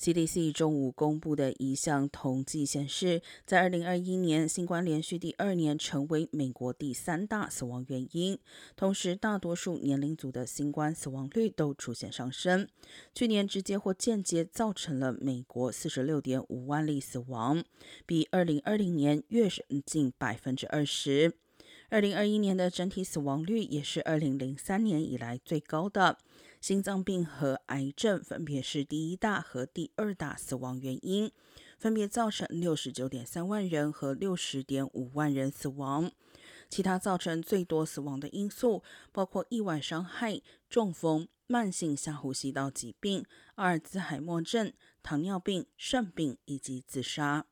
CDC 中午公布的一项统计显示，在2021年，新冠连续第二年成为美国第三大死亡原因。同时，大多数年龄组的新冠死亡率都出现上升。去年直接或间接造成了美国46.5万例死亡，比2020年跃升近百分之二十。2021年的整体死亡率也是2003年以来最高的。心脏病和癌症分别是第一大和第二大死亡原因，分别造成六十九点三万人和六十点五万人死亡。其他造成最多死亡的因素包括意外伤害、中风、慢性下呼吸道疾病、阿尔兹海默症、糖尿病、肾病以及自杀。